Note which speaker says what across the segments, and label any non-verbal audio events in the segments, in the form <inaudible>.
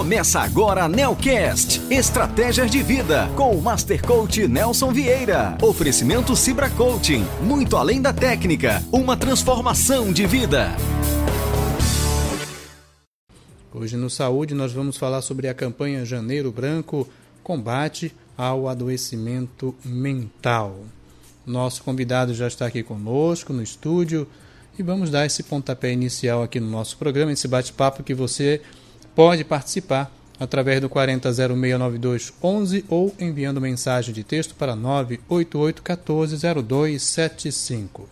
Speaker 1: Começa agora a Nelcast, Estratégias de Vida, com o Master Coach Nelson Vieira. Oferecimento Cibra Coaching, muito além da técnica, uma transformação de vida.
Speaker 2: Hoje no Saúde nós vamos falar sobre a campanha Janeiro Branco, combate ao adoecimento mental. Nosso convidado já está aqui conosco no estúdio e vamos dar esse pontapé inicial aqui no nosso programa, esse bate-papo que você pode participar através do 40069211 ou enviando mensagem de texto para 988 140275.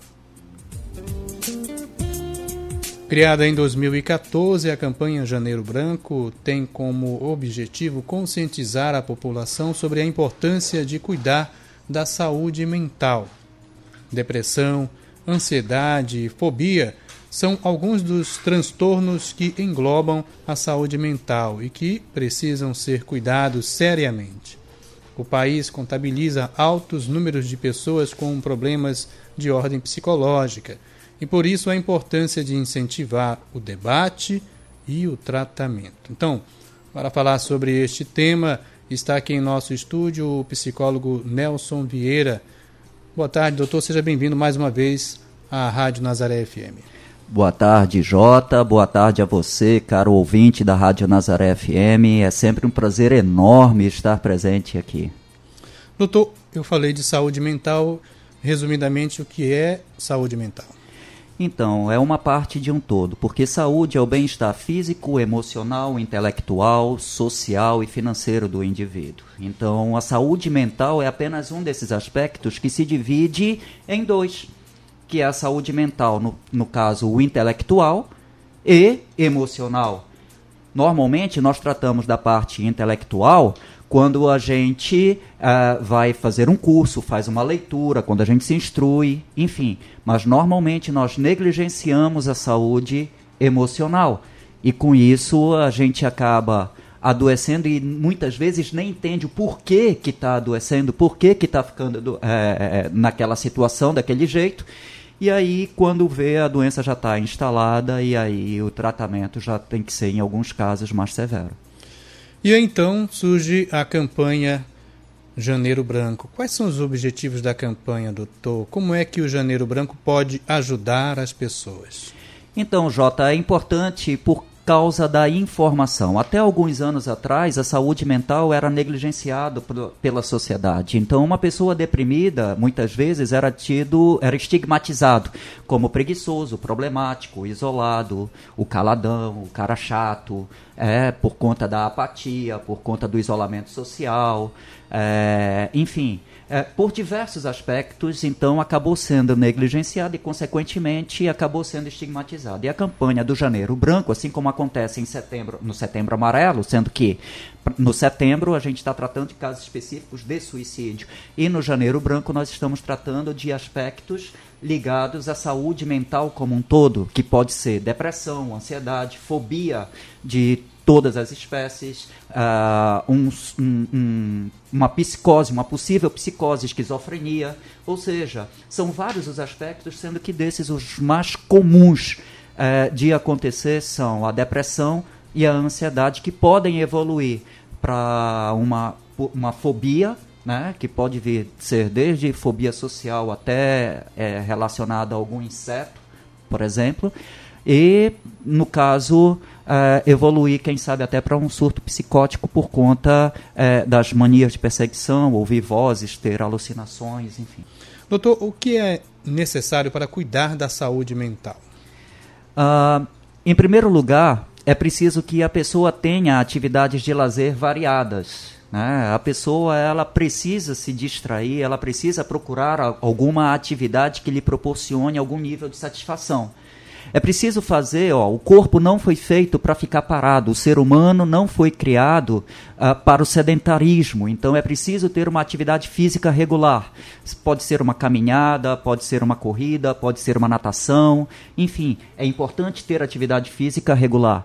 Speaker 2: Criada em 2014, a campanha Janeiro Branco tem como objetivo conscientizar a população sobre a importância de cuidar da saúde mental. Depressão, ansiedade fobia são alguns dos transtornos que englobam a saúde mental e que precisam ser cuidados seriamente. O país contabiliza altos números de pessoas com problemas de ordem psicológica e por isso a importância de incentivar o debate e o tratamento. Então, para falar sobre este tema, está aqui em nosso estúdio o psicólogo Nelson Vieira. Boa tarde, doutor. Seja bem-vindo mais uma vez à Rádio Nazaré FM.
Speaker 3: Boa tarde, Jota. Boa tarde a você, caro ouvinte da Rádio Nazaré FM. É sempre um prazer enorme estar presente aqui.
Speaker 2: Doutor, eu falei de saúde mental. Resumidamente, o que é saúde mental?
Speaker 3: Então, é uma parte de um todo, porque saúde é o bem-estar físico, emocional, intelectual, social e financeiro do indivíduo. Então, a saúde mental é apenas um desses aspectos que se divide em dois que é a saúde mental, no, no caso, o intelectual e emocional. Normalmente, nós tratamos da parte intelectual quando a gente uh, vai fazer um curso, faz uma leitura, quando a gente se instrui, enfim. Mas normalmente nós negligenciamos a saúde emocional. E com isso a gente acaba adoecendo e muitas vezes nem entende o porquê que está adoecendo, porquê que está ficando do, é, naquela situação, daquele jeito. E aí, quando vê, a doença já está instalada e aí o tratamento já tem que ser, em alguns casos, mais severo.
Speaker 2: E então surge a campanha Janeiro Branco. Quais são os objetivos da campanha, doutor? Como é que o Janeiro Branco pode ajudar as pessoas?
Speaker 3: Então, Jota, é importante por causa da informação. Até alguns anos atrás, a saúde mental era negligenciada pela sociedade. Então, uma pessoa deprimida, muitas vezes, era tido, era estigmatizado como preguiçoso, problemático, isolado, o caladão, o cara chato, é, por conta da apatia, por conta do isolamento social, é, enfim é, por diversos aspectos, então acabou sendo negligenciado e, consequentemente, acabou sendo estigmatizado. E a campanha do Janeiro Branco, assim como acontece em setembro, no Setembro Amarelo, sendo que no setembro a gente está tratando de casos específicos de suicídio e no Janeiro Branco nós estamos tratando de aspectos ligados à saúde mental como um todo, que pode ser depressão, ansiedade, fobia de todas as espécies, uh, um, um, uma psicose, uma possível psicose, esquizofrenia, ou seja, são vários os aspectos, sendo que desses os mais comuns uh, de acontecer são a depressão e a ansiedade, que podem evoluir para uma, uma fobia, né, que pode vir ser desde fobia social até é, relacionada a algum inseto, por exemplo, e, no caso, uh, evoluir, quem sabe, até para um surto psicótico por conta uh, das manias de perseguição, ouvir vozes, ter alucinações, enfim.
Speaker 2: Doutor, o que é necessário para cuidar da saúde mental?
Speaker 3: Uh, em primeiro lugar, é preciso que a pessoa tenha atividades de lazer variadas. Né? A pessoa ela precisa se distrair, ela precisa procurar alguma atividade que lhe proporcione algum nível de satisfação. É preciso fazer, ó, o corpo não foi feito para ficar parado, o ser humano não foi criado uh, para o sedentarismo. Então é preciso ter uma atividade física regular. Pode ser uma caminhada, pode ser uma corrida, pode ser uma natação, enfim, é importante ter atividade física regular.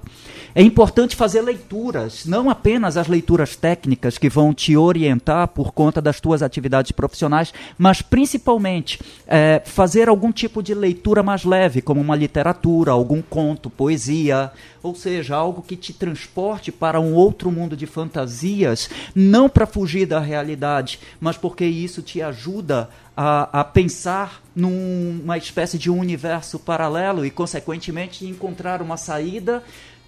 Speaker 3: É importante fazer leituras, não apenas as leituras técnicas que vão te orientar por conta das tuas atividades profissionais, mas principalmente é, fazer algum tipo de leitura mais leve, como uma literatura, algum conto, poesia, ou seja, algo que te transporte para um outro mundo de fantasias, não para fugir da realidade, mas porque isso te ajuda a, a pensar numa espécie de universo paralelo e, consequentemente, encontrar uma saída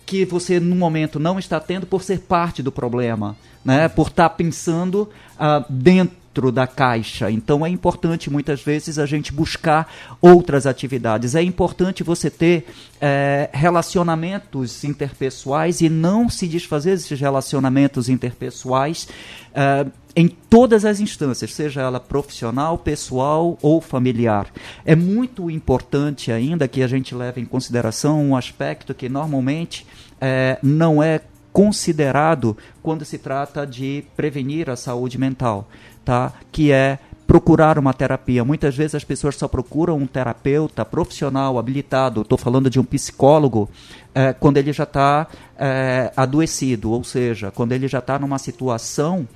Speaker 3: que você no momento não está tendo por ser parte do problema, né? Por estar tá pensando uh, dentro da caixa. Então é importante muitas vezes a gente buscar outras atividades. É importante você ter é, relacionamentos interpessoais e não se desfazer desses relacionamentos interpessoais. É, em todas as instâncias, seja ela profissional, pessoal ou familiar. É muito importante ainda que a gente leve em consideração um aspecto que normalmente é, não é considerado quando se trata de prevenir a saúde mental, tá? que é procurar uma terapia. Muitas vezes as pessoas só procuram um terapeuta profissional, habilitado, estou falando de um psicólogo, é, quando ele já está é, adoecido, ou seja, quando ele já está numa situação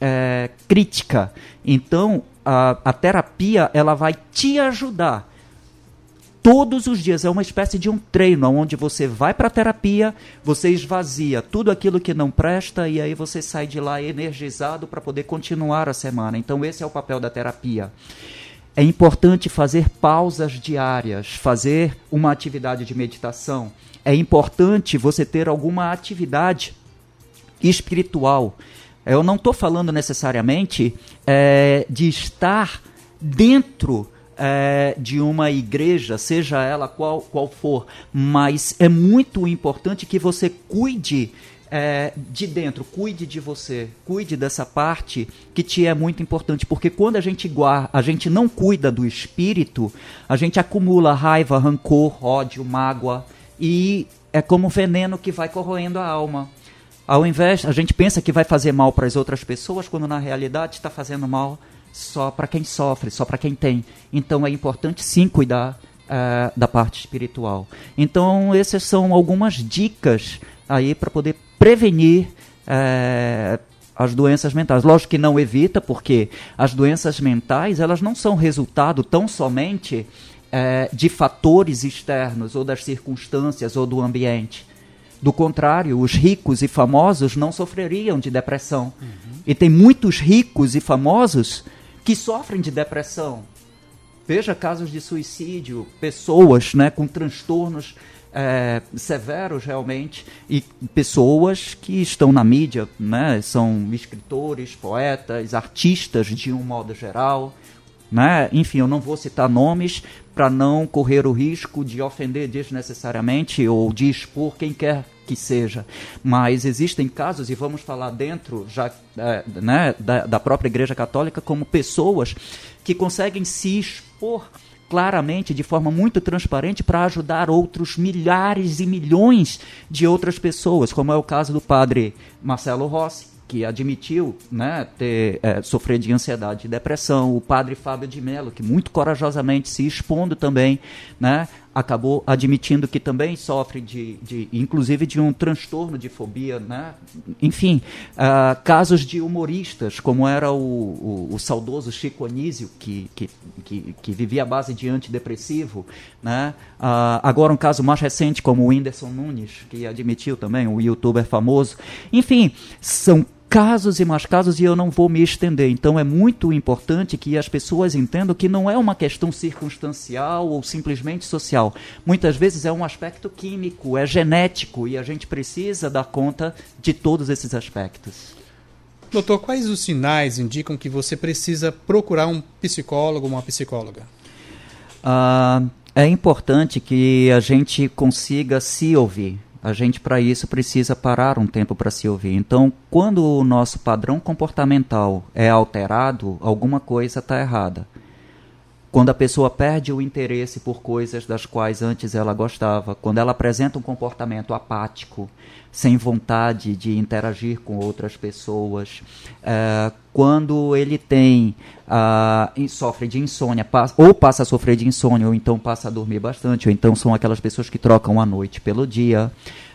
Speaker 3: é, crítica. Então, a, a terapia ela vai te ajudar todos os dias. É uma espécie de um treino onde você vai para a terapia, você esvazia tudo aquilo que não presta e aí você sai de lá energizado para poder continuar a semana. Então, esse é o papel da terapia. É importante fazer pausas diárias, fazer uma atividade de meditação. É importante você ter alguma atividade espiritual. Eu não estou falando necessariamente é, de estar dentro é, de uma igreja, seja ela qual, qual for, mas é muito importante que você cuide é, de dentro, cuide de você, cuide dessa parte que te é muito importante, porque quando a gente guarda, a gente não cuida do espírito, a gente acumula raiva, rancor, ódio, mágoa e é como veneno que vai corroendo a alma. Ao invés, a gente pensa que vai fazer mal para as outras pessoas, quando na realidade está fazendo mal só para quem sofre, só para quem tem. Então é importante sim cuidar uh, da parte espiritual. Então essas são algumas dicas aí para poder prevenir uh, as doenças mentais. Lógico que não evita, porque as doenças mentais elas não são resultado tão somente uh, de fatores externos ou das circunstâncias ou do ambiente do contrário, os ricos e famosos não sofreriam de depressão. Uhum. E tem muitos ricos e famosos que sofrem de depressão. Veja casos de suicídio, pessoas né, com transtornos é, severos realmente, e pessoas que estão na mídia, né, são escritores, poetas, artistas de um modo geral. Né? Enfim, eu não vou citar nomes para não correr o risco de ofender desnecessariamente ou de expor quem quer que seja. Mas existem casos, e vamos falar dentro já é, né, da, da própria Igreja Católica, como pessoas que conseguem se expor claramente, de forma muito transparente, para ajudar outros milhares e milhões de outras pessoas, como é o caso do padre Marcelo Rossi, que admitiu né, ter, é, de ansiedade e depressão, o padre Fábio de Mello, que muito corajosamente se expondo também, né, acabou admitindo que também sofre de, de inclusive de um transtorno de fobia, né? enfim, uh, casos de humoristas, como era o, o, o saudoso Chico Anísio, que, que, que, que, vivia à base de antidepressivo, né? Uh, agora um caso mais recente como o Whindersson Nunes, que admitiu também, o youtuber famoso, enfim, são casos e mais casos e eu não vou me estender. Então é muito importante que as pessoas entendam que não é uma questão circunstancial ou simplesmente social. Muitas vezes é um aspecto químico, é genético e a gente precisa dar conta de todos esses aspectos.
Speaker 2: Doutor, quais os sinais indicam que você precisa procurar um psicólogo ou uma psicóloga?
Speaker 3: Ah, é importante que a gente consiga se ouvir a gente para isso precisa parar um tempo para se ouvir. Então, quando o nosso padrão comportamental é alterado, alguma coisa está errada. Quando a pessoa perde o interesse por coisas das quais antes ela gostava, quando ela apresenta um comportamento apático, sem vontade de interagir com outras pessoas, é, quando ele tem uh, sofre de insônia, ou passa a sofrer de insônia, ou então passa a dormir bastante, ou então são aquelas pessoas que trocam a noite pelo dia,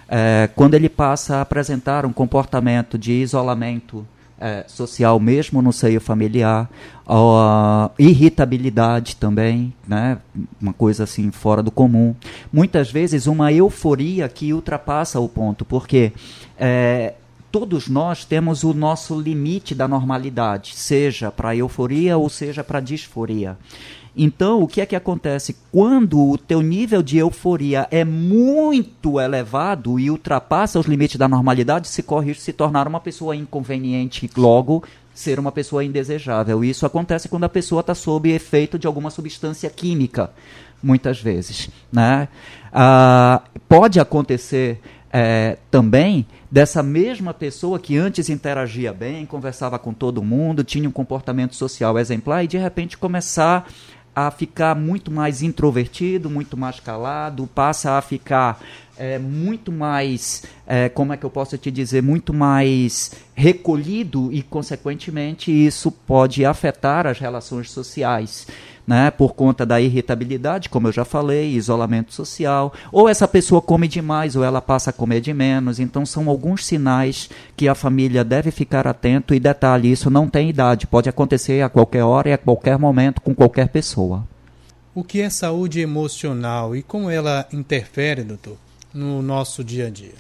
Speaker 3: é, quando ele passa a apresentar um comportamento de isolamento é, social, mesmo no seio familiar, a irritabilidade também, né? uma coisa assim fora do comum. Muitas vezes uma euforia que ultrapassa o ponto, porque é, todos nós temos o nosso limite da normalidade, seja para euforia ou seja para disforia. Então, o que é que acontece? Quando o teu nível de euforia é muito elevado e ultrapassa os limites da normalidade, se corre se tornar uma pessoa inconveniente e logo ser uma pessoa indesejável. Isso acontece quando a pessoa está sob efeito de alguma substância química, muitas vezes. Né? Ah, pode acontecer é, também dessa mesma pessoa que antes interagia bem, conversava com todo mundo, tinha um comportamento social exemplar e de repente começar a ficar muito mais introvertido, muito mais calado, passa a ficar é, muito mais, é, como é que eu posso te dizer, muito mais recolhido e, consequentemente, isso pode afetar as relações sociais né, por conta da irritabilidade, como eu já falei, isolamento social, ou essa pessoa come demais ou ela passa a comer de menos. Então são alguns sinais que a família deve ficar atento e detalhe, isso não tem idade, pode acontecer a qualquer hora e a qualquer momento com qualquer pessoa.
Speaker 2: O que é saúde emocional e como ela interfere, doutor, no nosso dia a dia?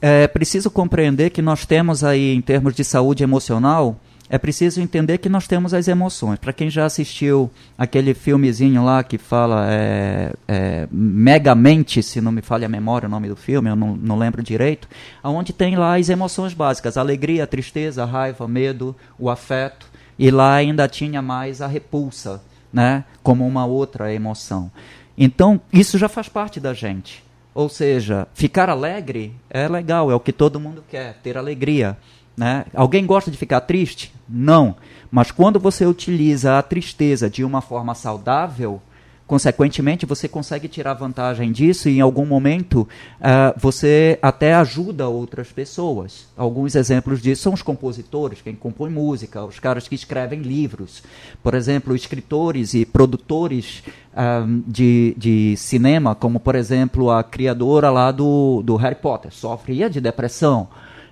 Speaker 3: É preciso compreender que nós temos aí, em termos de saúde emocional, é preciso entender que nós temos as emoções. Para quem já assistiu aquele filmezinho lá que fala é, é, Megamente, se não me falha a memória o nome do filme, eu não, não lembro direito, onde tem lá as emoções básicas, alegria, tristeza, raiva, medo, o afeto, e lá ainda tinha mais a repulsa, né, como uma outra emoção. Então, isso já faz parte da gente. Ou seja, ficar alegre é legal, é o que todo mundo quer, ter alegria. Né? Alguém gosta de ficar triste? Não. Mas quando você utiliza a tristeza de uma forma saudável, consequentemente você consegue tirar vantagem disso e em algum momento uh, você até ajuda outras pessoas. Alguns exemplos disso são os compositores, quem compõe música, os caras que escrevem livros. Por exemplo, escritores e produtores uh, de, de cinema, como por exemplo a criadora lá do, do Harry Potter, sofria de depressão.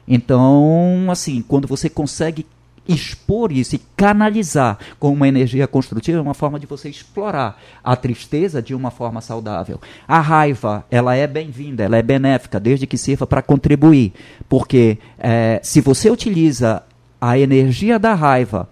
Speaker 3: Então, assim, quando você consegue expor isso e canalizar com uma energia construtiva é uma forma de você explorar a tristeza de uma forma saudável. A raiva, ela é bem-vinda, ela é benéfica, desde que sirva para contribuir. Porque é, se você utiliza a energia da raiva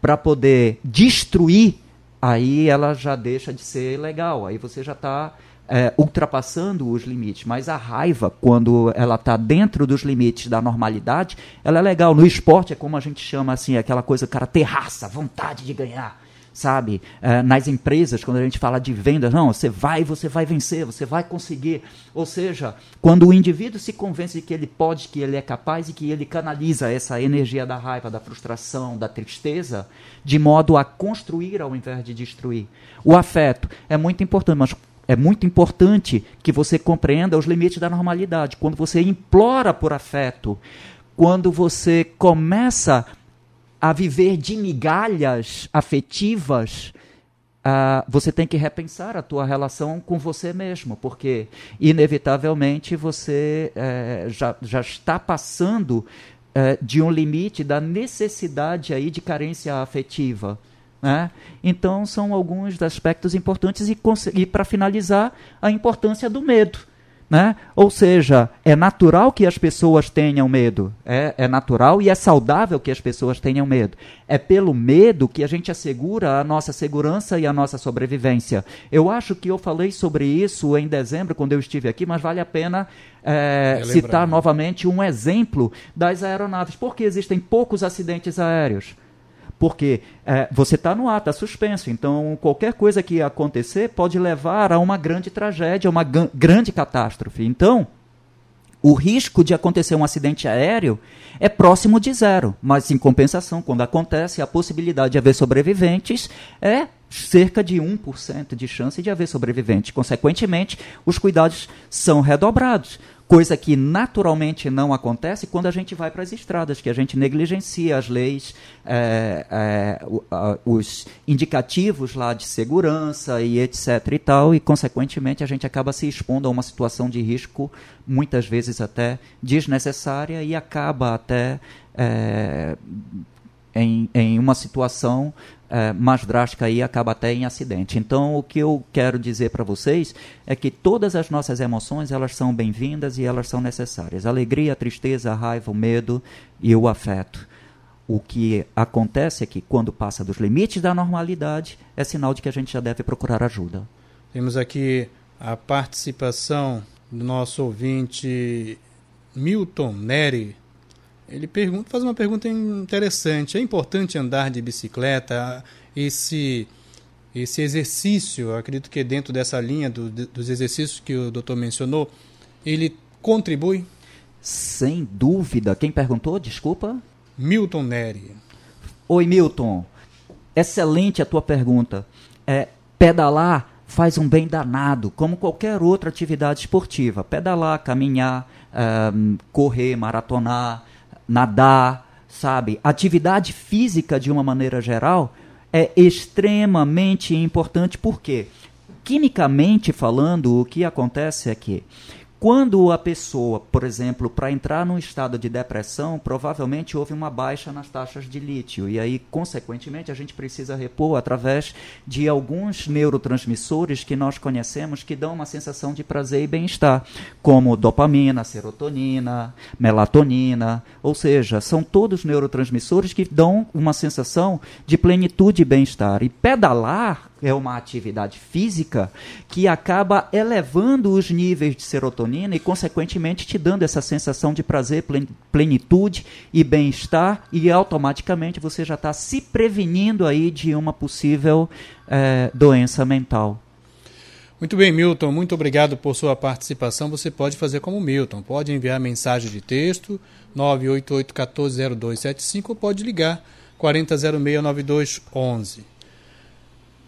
Speaker 3: para poder destruir, aí ela já deixa de ser legal. Aí você já está é, ultrapassando os limites. Mas a raiva, quando ela está dentro dos limites da normalidade, ela é legal. No esporte é como a gente chama assim, aquela coisa, cara ter raça, vontade de ganhar. Sabe, é, nas empresas, quando a gente fala de vendas, não, você vai, você vai vencer, você vai conseguir. Ou seja, quando o indivíduo se convence de que ele pode, que ele é capaz e que ele canaliza essa energia da raiva, da frustração, da tristeza, de modo a construir ao invés de destruir. O afeto é muito importante, mas é muito importante que você compreenda os limites da normalidade. Quando você implora por afeto, quando você começa a viver de migalhas afetivas, uh, você tem que repensar a tua relação com você mesmo, porque inevitavelmente você uh, já, já está passando uh, de um limite da necessidade aí de carência afetiva. Né? Então, são alguns aspectos importantes, e, e para finalizar, a importância do medo. Né? Ou seja, é natural que as pessoas tenham medo. É, é natural e é saudável que as pessoas tenham medo. É pelo medo que a gente assegura a nossa segurança e a nossa sobrevivência. Eu acho que eu falei sobre isso em dezembro, quando eu estive aqui, mas vale a pena é, citar novamente um exemplo das aeronaves. Por que existem poucos acidentes aéreos? Porque é, você está no ar, está suspenso. Então, qualquer coisa que acontecer pode levar a uma grande tragédia, uma grande catástrofe. Então, o risco de acontecer um acidente aéreo é próximo de zero. Mas, em compensação, quando acontece, a possibilidade de haver sobreviventes é cerca de 1% de chance de haver sobrevivente. Consequentemente, os cuidados são redobrados coisa que naturalmente não acontece quando a gente vai para as estradas, que a gente negligencia as leis, é, é, os indicativos lá de segurança e etc e tal, e consequentemente a gente acaba se expondo a uma situação de risco muitas vezes até desnecessária e acaba até é, em, em uma situação é, mais drástica aí acaba até em acidente. Então, o que eu quero dizer para vocês é que todas as nossas emoções elas são bem-vindas e elas são necessárias. Alegria, a tristeza, a raiva, o medo e o afeto. O que acontece é que quando passa dos limites da normalidade, é sinal de que a gente já deve procurar ajuda.
Speaker 2: Temos aqui a participação do nosso ouvinte Milton Neri ele pergunta, faz uma pergunta interessante. É importante andar de bicicleta? Esse esse exercício, acredito que dentro dessa linha do, dos exercícios que o doutor mencionou, ele contribui?
Speaker 3: Sem dúvida. Quem perguntou? Desculpa.
Speaker 2: Milton Neri.
Speaker 3: Oi, Milton. Excelente a tua pergunta. É, pedalar faz um bem danado, como qualquer outra atividade esportiva. Pedalar, caminhar, um, correr, maratonar, nadar, sabe? Atividade física, de uma maneira geral, é extremamente importante. Por quê? Quimicamente falando, o que acontece é que quando a pessoa, por exemplo, para entrar num estado de depressão, provavelmente houve uma baixa nas taxas de lítio. E aí, consequentemente, a gente precisa repor através de alguns neurotransmissores que nós conhecemos que dão uma sensação de prazer e bem-estar, como dopamina, serotonina, melatonina. Ou seja, são todos neurotransmissores que dão uma sensação de plenitude e bem-estar. E pedalar é uma atividade física que acaba elevando os níveis de serotonina e, consequentemente, te dando essa sensação de prazer, plenitude e bem-estar, e automaticamente você já está se prevenindo aí de uma possível é, doença mental.
Speaker 2: Muito bem, Milton, muito obrigado por sua participação. Você pode fazer como Milton, pode enviar mensagem de texto 988 140275 ou pode ligar 4006 9211.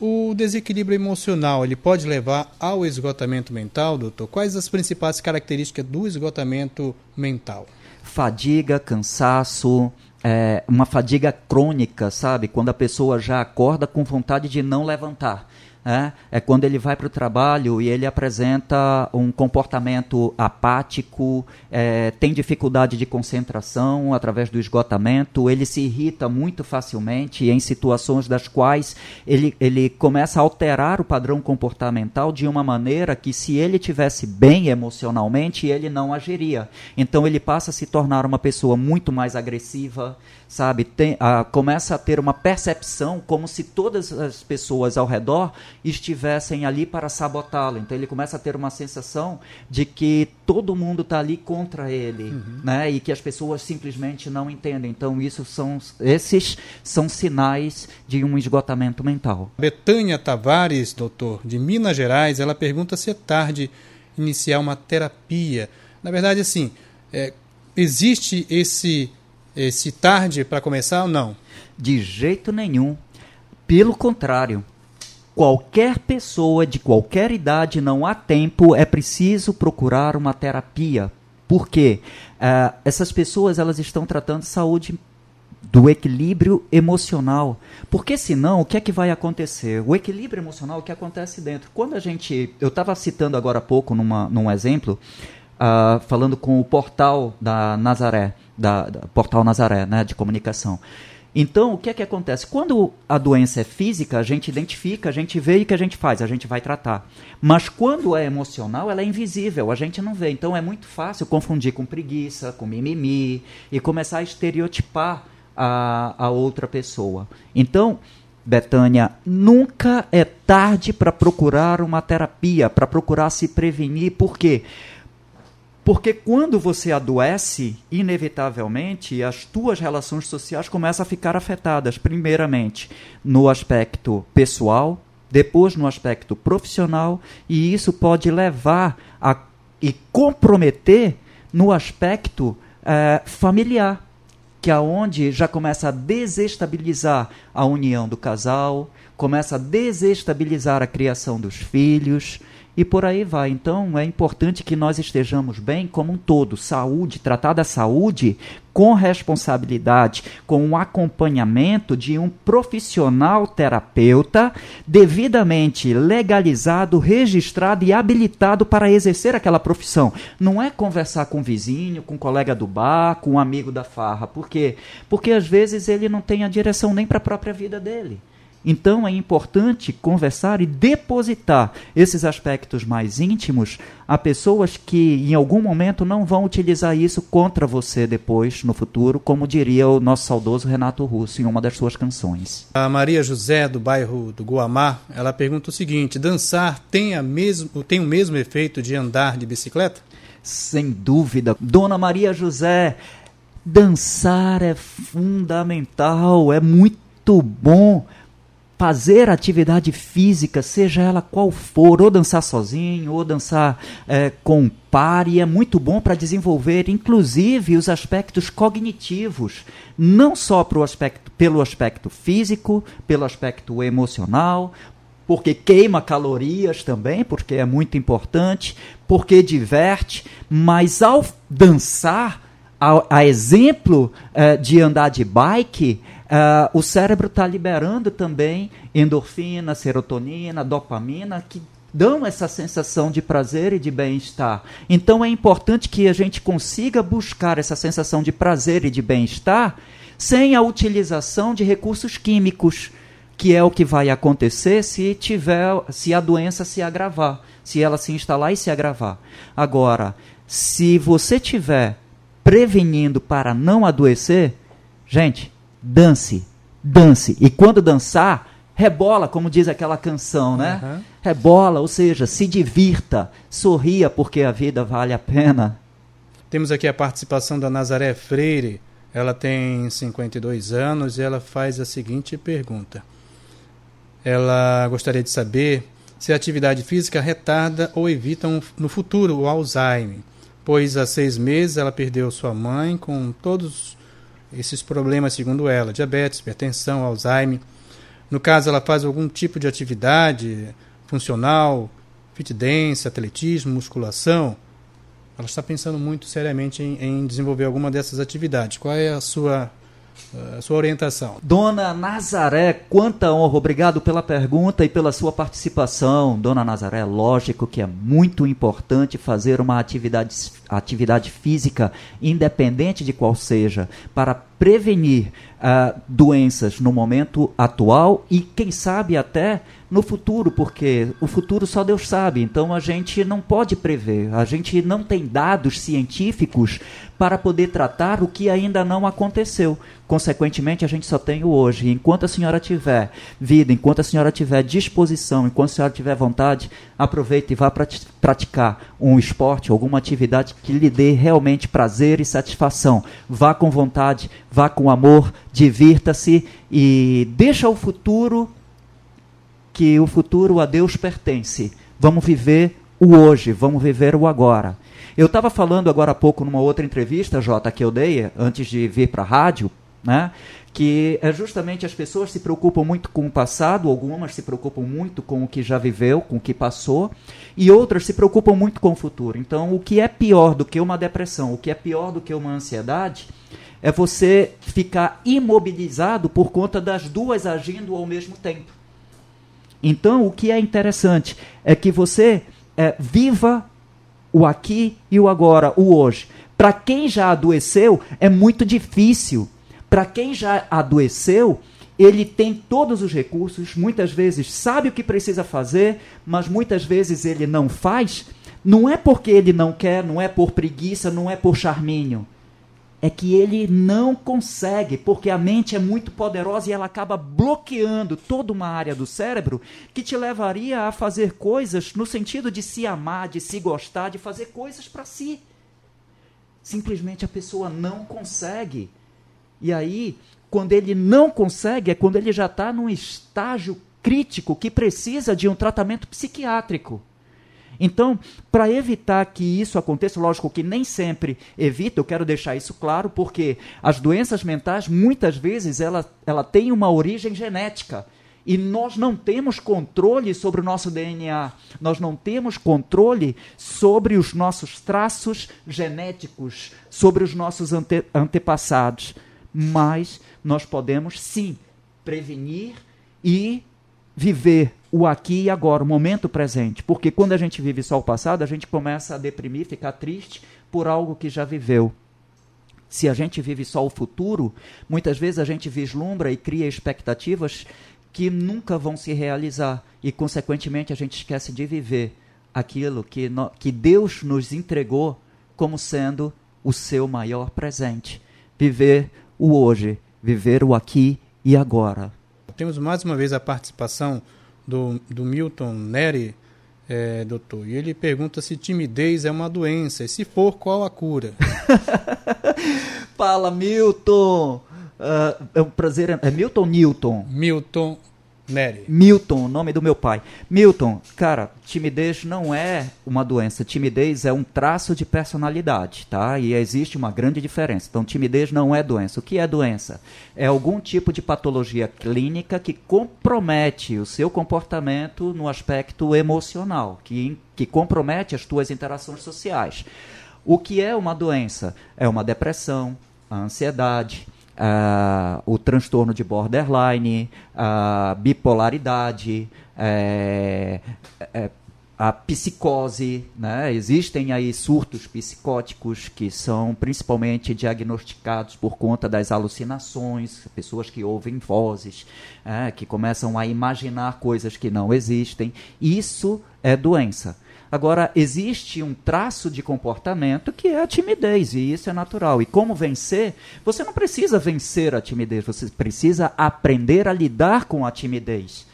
Speaker 2: O desequilíbrio emocional, ele pode levar ao esgotamento mental, doutor? Quais as principais características do esgotamento mental?
Speaker 3: Fadiga, cansaço, é, uma fadiga crônica, sabe? Quando a pessoa já acorda com vontade de não levantar. É, é quando ele vai para o trabalho e ele apresenta um comportamento apático, é, tem dificuldade de concentração através do esgotamento, ele se irrita muito facilmente em situações das quais ele, ele começa a alterar o padrão comportamental de uma maneira que, se ele tivesse bem emocionalmente, ele não agiria. Então, ele passa a se tornar uma pessoa muito mais agressiva, sabe? Tem, a, começa a ter uma percepção como se todas as pessoas ao redor estivessem ali para sabotá-lo. Então ele começa a ter uma sensação de que todo mundo está ali contra ele, uhum. né? E que as pessoas simplesmente não entendem. Então isso são esses são sinais de um esgotamento mental.
Speaker 2: Betânia Tavares, doutor, de Minas Gerais, ela pergunta se é tarde iniciar uma terapia. Na verdade, assim, é, existe esse se tarde para começar ou não?
Speaker 3: De jeito nenhum. Pelo contrário, qualquer pessoa de qualquer idade não há tempo, é preciso procurar uma terapia. Por quê? Uh, essas pessoas elas estão tratando saúde do equilíbrio emocional. Porque senão, o que é que vai acontecer? O equilíbrio emocional, o que acontece dentro? Quando a gente. Eu estava citando agora há pouco numa, num exemplo, uh, falando com o portal da Nazaré da, da Portal Nazaré, né, de comunicação. Então, o que é que acontece? Quando a doença é física, a gente identifica, a gente vê e o que a gente faz? A gente vai tratar. Mas quando é emocional, ela é invisível, a gente não vê. Então é muito fácil confundir com preguiça, com mimimi e começar a estereotipar a, a outra pessoa. Então, Betânia, nunca é tarde para procurar uma terapia, para procurar se prevenir, por quê? Porque quando você adoece, inevitavelmente as tuas relações sociais começam a ficar afetadas, primeiramente no aspecto pessoal, depois no aspecto profissional, e isso pode levar a e comprometer no aspecto eh, familiar. que aonde já começa a desestabilizar a união do casal, começa a desestabilizar a criação dos filhos, e por aí vai. Então é importante que nós estejamos bem como um todo. Saúde, tratar da saúde com responsabilidade, com um acompanhamento de um profissional terapeuta devidamente legalizado, registrado e habilitado para exercer aquela profissão. Não é conversar com o vizinho, com o colega do bar, com um amigo da farra. Por quê? Porque às vezes ele não tem a direção nem para a própria vida dele. Então é importante conversar e depositar esses aspectos mais íntimos a pessoas que em algum momento não vão utilizar isso contra você depois, no futuro, como diria o nosso saudoso Renato Russo em uma das suas canções.
Speaker 2: A Maria José, do bairro do Guamá, ela pergunta o seguinte: dançar tem, a mesmo, tem o mesmo efeito de andar de bicicleta?
Speaker 3: Sem dúvida. Dona Maria José, dançar é fundamental, é muito bom fazer atividade física, seja ela qual for, ou dançar sozinho, ou dançar é, com par, e é muito bom para desenvolver, inclusive, os aspectos cognitivos, não só pro aspecto, pelo aspecto físico, pelo aspecto emocional, porque queima calorias também, porque é muito importante, porque diverte, mas ao dançar, a, a exemplo é, de andar de bike, Uh, o cérebro está liberando também endorfina, serotonina, dopamina, que dão essa sensação de prazer e de bem-estar. Então é importante que a gente consiga buscar essa sensação de prazer e de bem-estar sem a utilização de recursos químicos, que é o que vai acontecer se tiver, se a doença se agravar, se ela se instalar e se agravar. Agora, se você tiver prevenindo para não adoecer, gente, dance, dance. E quando dançar, rebola, como diz aquela canção, né? Uhum. Rebola, ou seja, se divirta, sorria porque a vida vale a pena.
Speaker 2: Temos aqui a participação da Nazaré Freire. Ela tem 52 anos e ela faz a seguinte pergunta. Ela gostaria de saber se a atividade física retarda ou evita um, no futuro o Alzheimer, pois há seis meses ela perdeu sua mãe com todos esses problemas, segundo ela, diabetes, hipertensão, Alzheimer. No caso, ela faz algum tipo de atividade funcional, fit dance, atletismo, musculação. Ela está pensando muito seriamente em, em desenvolver alguma dessas atividades. Qual é a sua a sua orientação.
Speaker 3: Dona Nazaré, quanta honra. Obrigado pela pergunta e pela sua participação. Dona Nazaré, lógico que é muito importante fazer uma atividade, atividade física, independente de qual seja, para prevenir uh, doenças no momento atual e, quem sabe, até no futuro, porque o futuro só Deus sabe, então a gente não pode prever, a gente não tem dados científicos para poder tratar o que ainda não aconteceu. Consequentemente, a gente só tem o hoje. Enquanto a senhora tiver vida, enquanto a senhora tiver disposição, enquanto a senhora tiver vontade, aproveite e vá praticar um esporte, alguma atividade que lhe dê realmente prazer e satisfação. Vá com vontade, vá com amor, divirta-se e deixa o futuro que o futuro a Deus pertence. Vamos viver o hoje, vamos viver o agora. Eu estava falando agora há pouco numa outra entrevista, Jota, que eu dei antes de vir para a rádio, né? que é justamente as pessoas se preocupam muito com o passado, algumas se preocupam muito com o que já viveu, com o que passou, e outras se preocupam muito com o futuro. Então, o que é pior do que uma depressão, o que é pior do que uma ansiedade, é você ficar imobilizado por conta das duas agindo ao mesmo tempo. Então, o que é interessante é que você é, viva o aqui e o agora, o hoje. Para quem já adoeceu, é muito difícil. Para quem já adoeceu, ele tem todos os recursos, muitas vezes sabe o que precisa fazer, mas muitas vezes ele não faz. Não é porque ele não quer, não é por preguiça, não é por charminho é que ele não consegue, porque a mente é muito poderosa e ela acaba bloqueando toda uma área do cérebro que te levaria a fazer coisas no sentido de se amar, de se gostar, de fazer coisas para si. Simplesmente a pessoa não consegue. E aí, quando ele não consegue, é quando ele já está num estágio crítico que precisa de um tratamento psiquiátrico. Então, para evitar que isso aconteça, lógico que nem sempre evita, eu quero deixar isso claro, porque as doenças mentais, muitas vezes, ela, ela tem uma origem genética. E nós não temos controle sobre o nosso DNA, nós não temos controle sobre os nossos traços genéticos, sobre os nossos ante antepassados. Mas nós podemos sim prevenir e viver o aqui e agora, o momento presente. Porque quando a gente vive só o passado, a gente começa a deprimir, ficar triste por algo que já viveu. Se a gente vive só o futuro, muitas vezes a gente vislumbra e cria expectativas que nunca vão se realizar e, consequentemente, a gente esquece de viver aquilo que, no, que Deus nos entregou como sendo o seu maior presente. Viver o hoje, viver o aqui e agora.
Speaker 2: Temos mais uma vez a participação do, do Milton Neri, é, doutor, e ele pergunta se timidez é uma doença, e se for, qual a cura? <laughs>
Speaker 3: Fala, Milton! Uh, é um prazer. É Milton Newton?
Speaker 2: Milton Nery.
Speaker 3: Milton, nome do meu pai. Milton, cara, timidez não é uma doença. Timidez é um traço de personalidade, tá? E existe uma grande diferença. Então, timidez não é doença. O que é doença? É algum tipo de patologia clínica que compromete o seu comportamento no aspecto emocional, que, que compromete as tuas interações sociais. O que é uma doença? É uma depressão, a ansiedade, uh, o transtorno de borderline, a bipolaridade, é, é, a psicose, né? existem aí surtos psicóticos que são principalmente diagnosticados por conta das alucinações, pessoas que ouvem vozes, é, que começam a imaginar coisas que não existem. Isso é doença. Agora, existe um traço de comportamento que é a timidez, e isso é natural. E como vencer? Você não precisa vencer a timidez, você precisa aprender a lidar com a timidez.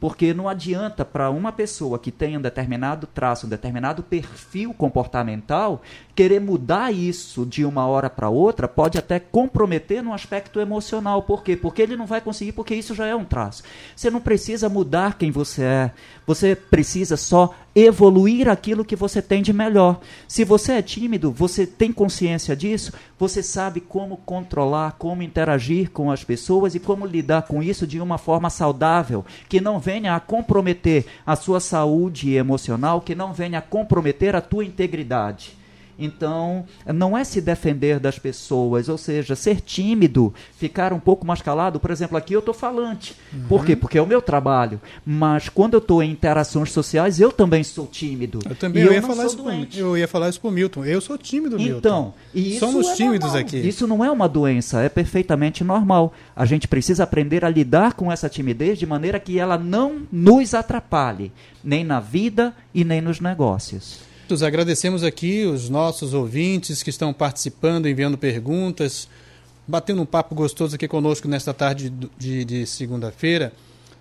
Speaker 3: Porque não adianta para uma pessoa que tem um determinado traço, um determinado perfil comportamental, querer mudar isso de uma hora para outra, pode até comprometer no aspecto emocional. Por quê? Porque ele não vai conseguir, porque isso já é um traço. Você não precisa mudar quem você é. Você precisa só evoluir aquilo que você tem de melhor. Se você é tímido, você tem consciência disso, você sabe como controlar, como interagir com as pessoas e como lidar com isso de uma forma saudável, que não venha a comprometer a sua saúde emocional, que não venha a comprometer a tua integridade. Então, não é se defender das pessoas, ou seja, ser tímido, ficar um pouco mais calado. Por exemplo, aqui eu estou falante. Uhum. Por quê? Porque é o meu trabalho. Mas quando eu estou em interações sociais, eu também sou tímido.
Speaker 2: Eu também eu, eu ia falar isso pro, eu ia falar isso para o Milton. Eu sou tímido, Milton.
Speaker 3: Então,
Speaker 2: Somos
Speaker 3: é
Speaker 2: tímidos
Speaker 3: normal.
Speaker 2: aqui.
Speaker 3: Isso não é uma doença, é perfeitamente normal. A gente precisa aprender a lidar com essa timidez de maneira que ela não nos atrapalhe, nem na vida e nem nos negócios.
Speaker 2: Agradecemos aqui os nossos ouvintes que estão participando, enviando perguntas, batendo um papo gostoso aqui conosco nesta tarde de, de segunda-feira.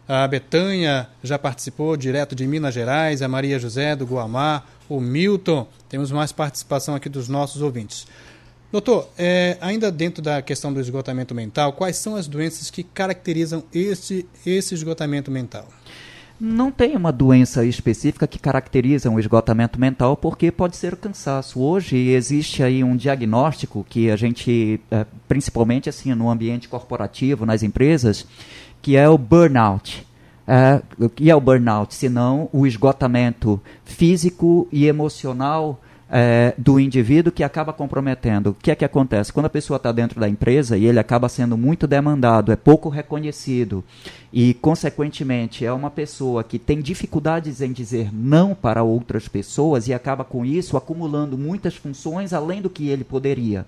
Speaker 2: A Betanha já participou direto de Minas Gerais, a Maria José do Guamá, o Milton. Temos mais participação aqui dos nossos ouvintes. Doutor, é, ainda dentro da questão do esgotamento mental, quais são as doenças que caracterizam esse, esse esgotamento mental?
Speaker 3: Não tem uma doença específica que caracteriza um esgotamento mental, porque pode ser o cansaço. Hoje existe aí um diagnóstico que a gente, é, principalmente assim no ambiente corporativo, nas empresas, que é o burnout. É, o que é o burnout? Senão o esgotamento físico e emocional é, do indivíduo que acaba comprometendo. O que é que acontece? Quando a pessoa está dentro da empresa e ele acaba sendo muito demandado, é pouco reconhecido e, consequentemente, é uma pessoa que tem dificuldades em dizer não para outras pessoas e acaba com isso acumulando muitas funções além do que ele poderia.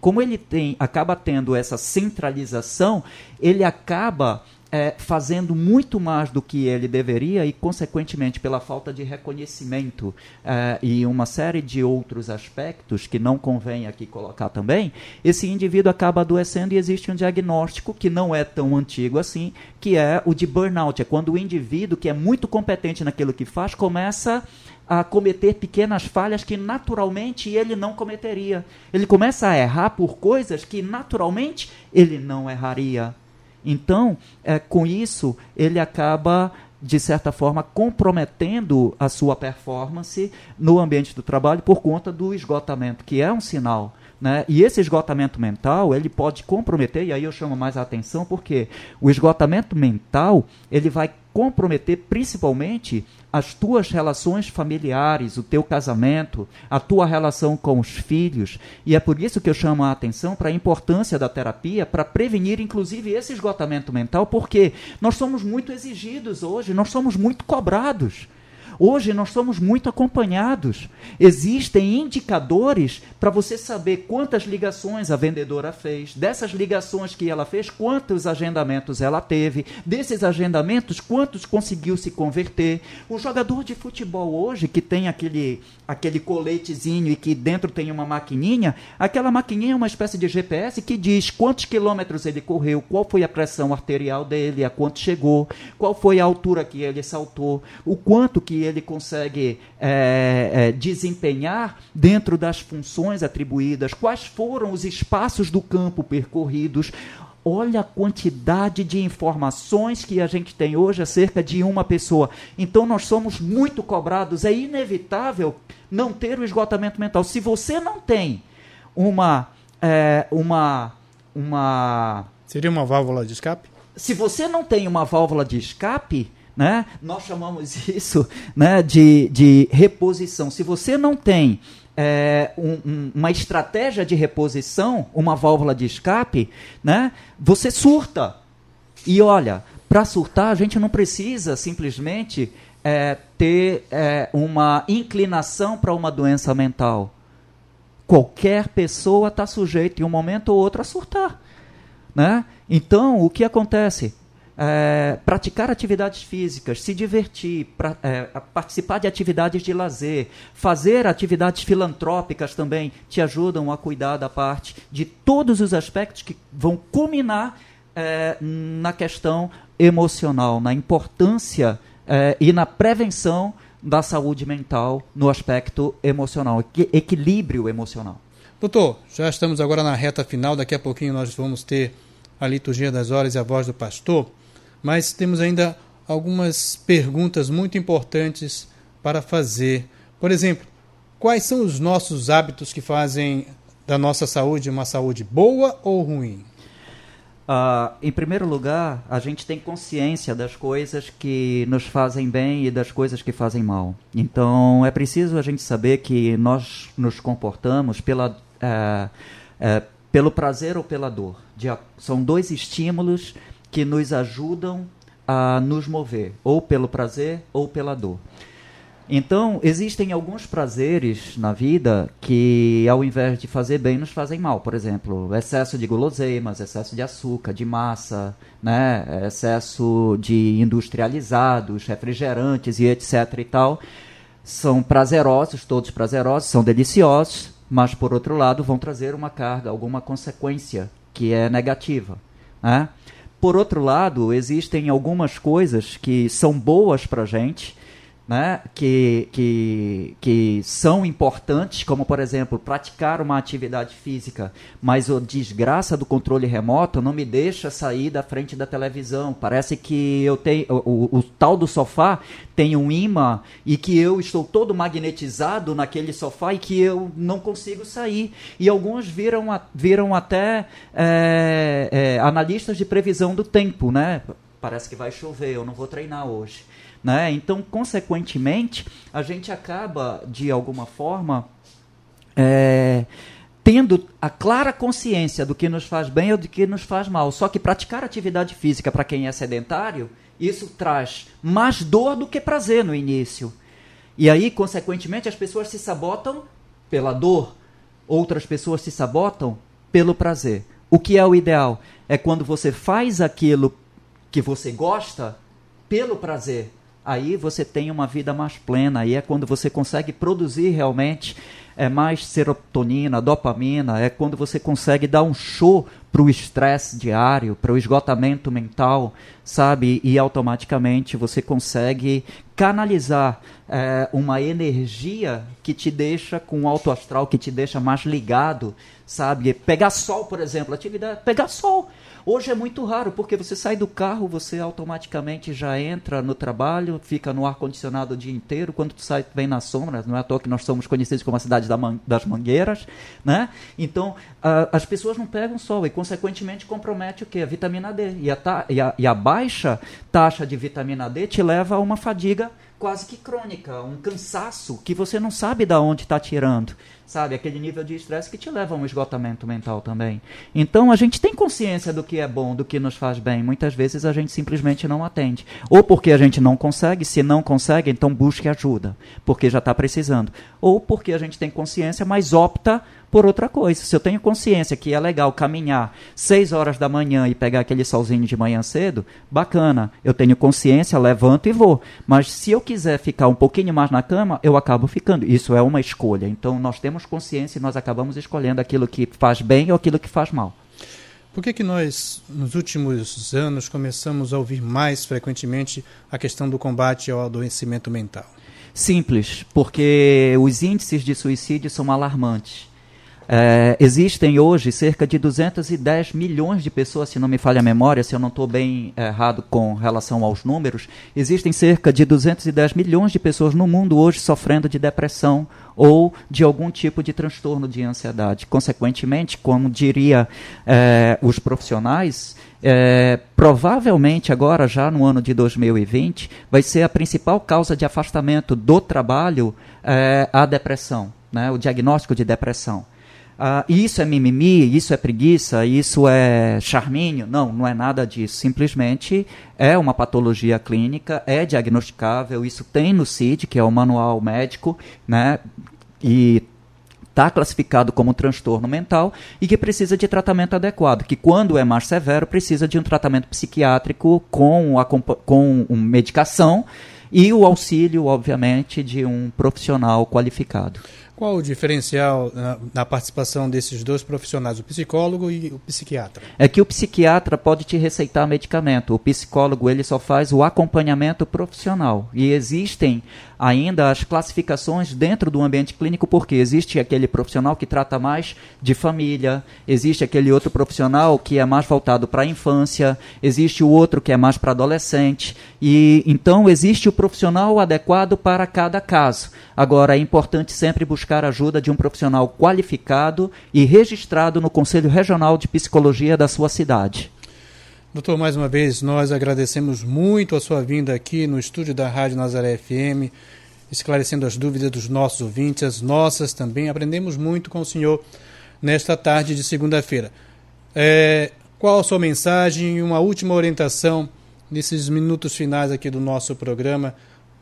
Speaker 3: Como ele tem, acaba tendo essa centralização, ele acaba é, fazendo muito mais do que ele deveria e, consequentemente, pela falta de reconhecimento é, e uma série de outros aspectos que não convém aqui colocar também, esse indivíduo acaba adoecendo e existe um diagnóstico que não é tão antigo assim, que é o de burnout. É quando o indivíduo, que é muito competente naquilo que faz, começa a cometer pequenas falhas que naturalmente ele não cometeria. Ele começa a errar por coisas que naturalmente ele não erraria. Então, é, com isso, ele acaba de certa forma, comprometendo a sua performance no ambiente do trabalho por conta do esgotamento, que é um sinal. Né? E esse esgotamento mental, ele pode comprometer, e aí eu chamo mais a atenção, porque o esgotamento mental, ele vai comprometer principalmente as tuas relações familiares, o teu casamento, a tua relação com os filhos. E é por isso que eu chamo a atenção para a importância da terapia para prevenir, inclusive, esse esgotamento mental, porque nós somos muito exigidos hoje, nós somos muito cobrados. Hoje nós somos muito acompanhados. Existem indicadores para você saber quantas ligações a vendedora fez, dessas ligações que ela fez, quantos agendamentos ela teve, desses agendamentos, quantos conseguiu se converter. O jogador de futebol hoje, que tem aquele, aquele coletezinho e que dentro tem uma maquininha, aquela maquininha é uma espécie de GPS que diz quantos quilômetros ele correu, qual foi a pressão arterial dele, a quanto chegou, qual foi a altura que ele saltou, o quanto que ele consegue é, é, desempenhar dentro das funções atribuídas, quais foram os espaços do campo percorridos. Olha a quantidade de informações que a gente tem hoje acerca de uma pessoa. Então nós somos muito cobrados. É inevitável não ter o esgotamento mental. Se você não tem uma é, uma uma
Speaker 2: seria uma válvula de escape?
Speaker 3: Se você não tem uma válvula de escape, né? Nós chamamos <laughs> isso né, de, de reposição. Se você não tem é, um, um, uma estratégia de reposição, uma válvula de escape, né, você surta. E olha, para surtar, a gente não precisa simplesmente é, ter é, uma inclinação para uma doença mental. Qualquer pessoa está sujeita, em um momento ou outro, a surtar. Né? Então, o que acontece? É, praticar atividades físicas, se divertir, pra, é, participar de atividades de lazer, fazer atividades filantrópicas também te ajudam a cuidar da parte de todos os aspectos que vão culminar é, na questão emocional, na importância é, e na prevenção da saúde mental no aspecto emocional, equilíbrio emocional.
Speaker 2: Doutor, já estamos agora na reta final, daqui a pouquinho nós vamos ter a liturgia das horas e a voz do pastor mas temos ainda algumas perguntas muito importantes para fazer. Por exemplo, quais são os nossos hábitos que fazem da nossa saúde uma saúde boa ou ruim?
Speaker 3: Uh, em primeiro lugar, a gente tem consciência das coisas que nos fazem bem e das coisas que fazem mal. Então, é preciso a gente saber que nós nos comportamos pela, uh, uh, pelo prazer ou pela dor. De, são dois estímulos que nos ajudam a nos mover, ou pelo prazer ou pela dor. Então, existem alguns prazeres na vida que, ao invés de fazer bem, nos fazem mal. Por exemplo, excesso de guloseimas, excesso de açúcar, de massa, né? excesso de industrializados, refrigerantes e etc. e tal. São prazerosos, todos prazerosos, são deliciosos, mas, por outro lado, vão trazer uma carga, alguma consequência que é negativa. Né? Por outro lado, existem algumas coisas que são boas para a gente, né, que, que, que são importantes, como por exemplo, praticar uma atividade física, mas a desgraça do controle remoto não me deixa sair da frente da televisão. Parece que eu tenho o, o, o tal do sofá tem um imã e que eu estou todo magnetizado naquele sofá e que eu não consigo sair. E alguns viram, viram até é, é, analistas de previsão do tempo, né? Parece que vai chover, eu não vou treinar hoje. Né? Então, consequentemente, a gente acaba, de alguma forma, é, tendo a clara consciência do que nos faz bem ou do que nos faz mal. Só que praticar atividade física para quem é sedentário, isso traz mais dor do que prazer no início. E aí, consequentemente, as pessoas se sabotam pela dor, outras pessoas se sabotam pelo prazer. O que é o ideal? É quando você faz aquilo que você gosta pelo prazer aí você tem uma vida mais plena, aí é quando você consegue produzir realmente é mais serotonina, dopamina, é quando você consegue dar um show para o estresse diário, para o esgotamento mental, sabe? E automaticamente você consegue canalizar é, uma energia que te deixa com alto astral, que te deixa mais ligado, sabe? Pegar sol, por exemplo, atividade, pegar sol. Hoje é muito raro, porque você sai do carro, você automaticamente já entra no trabalho, fica no ar-condicionado o dia inteiro, quando tu sai, vem na sombra, não é à toa que nós somos conhecidos como a cidade das mangueiras, né? Então, as pessoas não pegam sol e, consequentemente, compromete o quê? A vitamina D. E a, e a, e a baixa taxa de vitamina D te leva a uma fadiga quase que crônica, um cansaço que você não sabe de onde está tirando, sabe? Aquele nível de estresse que te leva a um esgotamento mental também. Então a gente tem consciência do que é bom, do que nos faz bem. Muitas vezes a gente simplesmente não atende. Ou porque a gente não consegue, se não consegue, então busque ajuda, porque já está precisando. Ou porque a gente tem consciência, mas opta por outra coisa. Se eu tenho consciência que é legal caminhar 6 horas da manhã e pegar aquele solzinho de manhã cedo, bacana. Eu tenho consciência, levanto e vou. Mas se eu quiser ficar um pouquinho mais na cama, eu acabo ficando. Isso é uma escolha. Então nós temos consciência e nós acabamos escolhendo aquilo que faz bem ou aquilo que faz mal.
Speaker 2: Por que, que nós, nos últimos anos, começamos a ouvir mais frequentemente a questão do combate ao adoecimento mental?
Speaker 3: Simples, porque os índices de suicídio são alarmantes. É, existem hoje cerca de 210 milhões de pessoas, se não me falha a memória, se eu não estou bem errado com relação aos números, existem cerca de 210 milhões de pessoas no mundo hoje sofrendo de depressão ou de algum tipo de transtorno de ansiedade. Consequentemente, como diria é, os profissionais, é, provavelmente agora, já no ano de 2020, vai ser a principal causa de afastamento do trabalho é, a depressão, né, o diagnóstico de depressão. Ah, isso é mimimi, isso é preguiça, isso é charminho. Não, não é nada disso. Simplesmente é uma patologia clínica, é diagnosticável. Isso tem no CID, que é o manual médico, né? E está classificado como transtorno mental e que precisa de tratamento adequado, que quando é mais severo precisa de um tratamento psiquiátrico com, a, com medicação e o auxílio, obviamente, de um profissional qualificado.
Speaker 2: Qual o diferencial na, na, participação desses dois profissionais, o psicólogo e o psiquiatra?
Speaker 3: É que o psiquiatra pode te receitar medicamento, o psicólogo ele só faz o acompanhamento profissional. E existem ainda as classificações dentro do ambiente clínico, porque existe aquele profissional que trata mais de família, existe aquele outro profissional que é mais voltado para a infância, existe o outro que é mais para adolescente, e então existe o profissional adequado para cada caso. Agora é importante sempre buscar ajuda de um profissional qualificado e registrado no Conselho Regional de Psicologia da sua cidade.
Speaker 2: Doutor, mais uma vez, nós agradecemos muito a sua vinda aqui no estúdio da Rádio Nazaré FM, esclarecendo as dúvidas dos nossos ouvintes, as nossas também. Aprendemos muito com o senhor nesta tarde de segunda-feira. É, qual a sua mensagem e uma última orientação nesses minutos finais aqui do nosso programa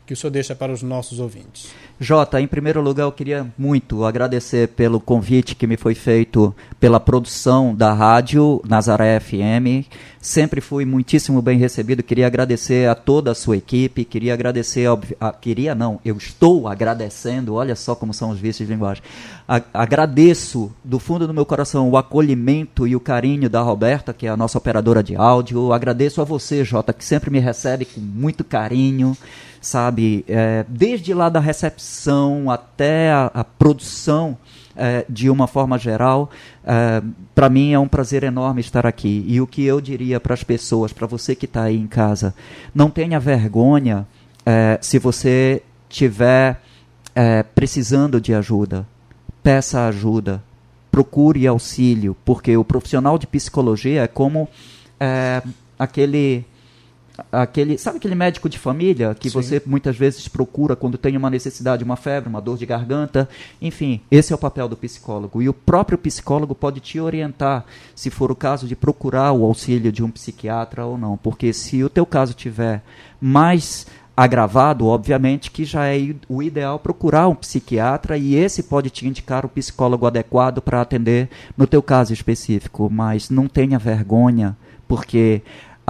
Speaker 2: que o senhor deixa para os nossos ouvintes?
Speaker 3: Jota, em primeiro lugar, eu queria muito agradecer pelo convite que me foi feito pela produção da rádio Nazaré FM. Sempre fui muitíssimo bem recebido. Queria agradecer a toda a sua equipe. Queria agradecer, a, queria não, eu estou agradecendo. Olha só como são os vícios de linguagem. A, agradeço do fundo do meu coração o acolhimento e o carinho da Roberta, que é a nossa operadora de áudio. Agradeço a você, Jota, que sempre me recebe com muito carinho sabe? É, desde lá da recepção até a, a produção é, de uma forma geral, é, para mim é um prazer enorme estar aqui. E o que eu diria para as pessoas, para você que está aí em casa, não tenha vergonha é, se você tiver precisando de ajuda. Peça ajuda, procure auxílio, porque o profissional de psicologia é como aquele aquele, sabe aquele médico de família que Sim. você muitas vezes procura quando tem uma necessidade, uma febre, uma dor de garganta, enfim, esse é o papel do psicólogo. E o próprio psicólogo pode te orientar, se for o caso de procurar o auxílio de um psiquiatra ou não, porque se o teu caso tiver mais agravado, obviamente que já é o ideal procurar um psiquiatra e esse pode te indicar o psicólogo adequado para atender no teu caso específico, mas não tenha vergonha, porque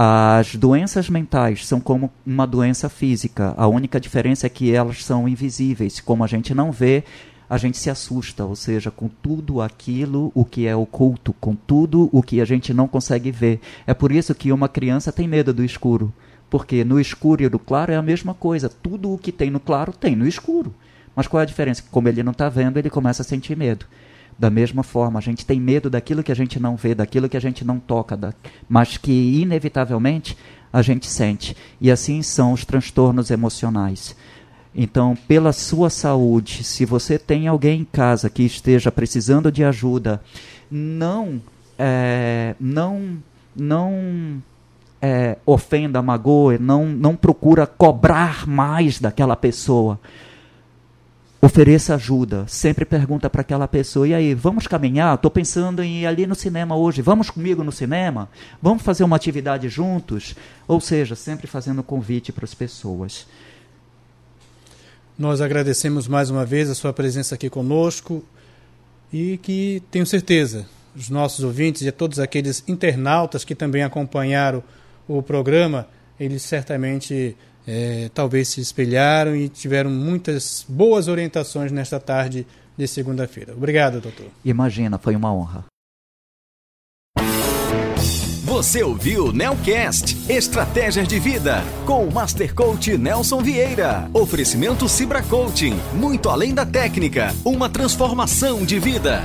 Speaker 3: as doenças mentais são como uma doença física. A única diferença é que elas são invisíveis. Como a gente não vê, a gente se assusta, ou seja, com tudo aquilo o que é oculto, com tudo o que a gente não consegue ver. É por isso que uma criança tem medo do escuro, porque no escuro e no claro é a mesma coisa. Tudo o que tem no claro tem no escuro. Mas qual é a diferença? Como ele não está vendo, ele começa a sentir medo. Da mesma forma, a gente tem medo daquilo que a gente não vê, daquilo que a gente não toca, da, mas que inevitavelmente a gente sente. E assim são os transtornos emocionais. Então, pela sua saúde, se você tem alguém em casa que esteja precisando de ajuda, não, é, não, não é, ofenda, magoe, não, não procura cobrar mais daquela pessoa. Ofereça ajuda. Sempre pergunta para aquela pessoa: e aí, vamos caminhar? Estou pensando em ir ali no cinema hoje. Vamos comigo no cinema? Vamos fazer uma atividade juntos? Ou seja, sempre fazendo convite para as pessoas.
Speaker 2: Nós agradecemos mais uma vez a sua presença aqui conosco e que tenho certeza os nossos ouvintes e todos aqueles internautas que também acompanharam o programa, eles certamente é, talvez se espelharam e tiveram muitas boas orientações nesta tarde de segunda-feira. Obrigado, doutor.
Speaker 3: Imagina, foi uma honra.
Speaker 1: Você ouviu Nelcast Estratégias de Vida com o Master Coach Nelson Vieira. Oferecimento Cibra Coaching, muito além da técnica, uma transformação de vida.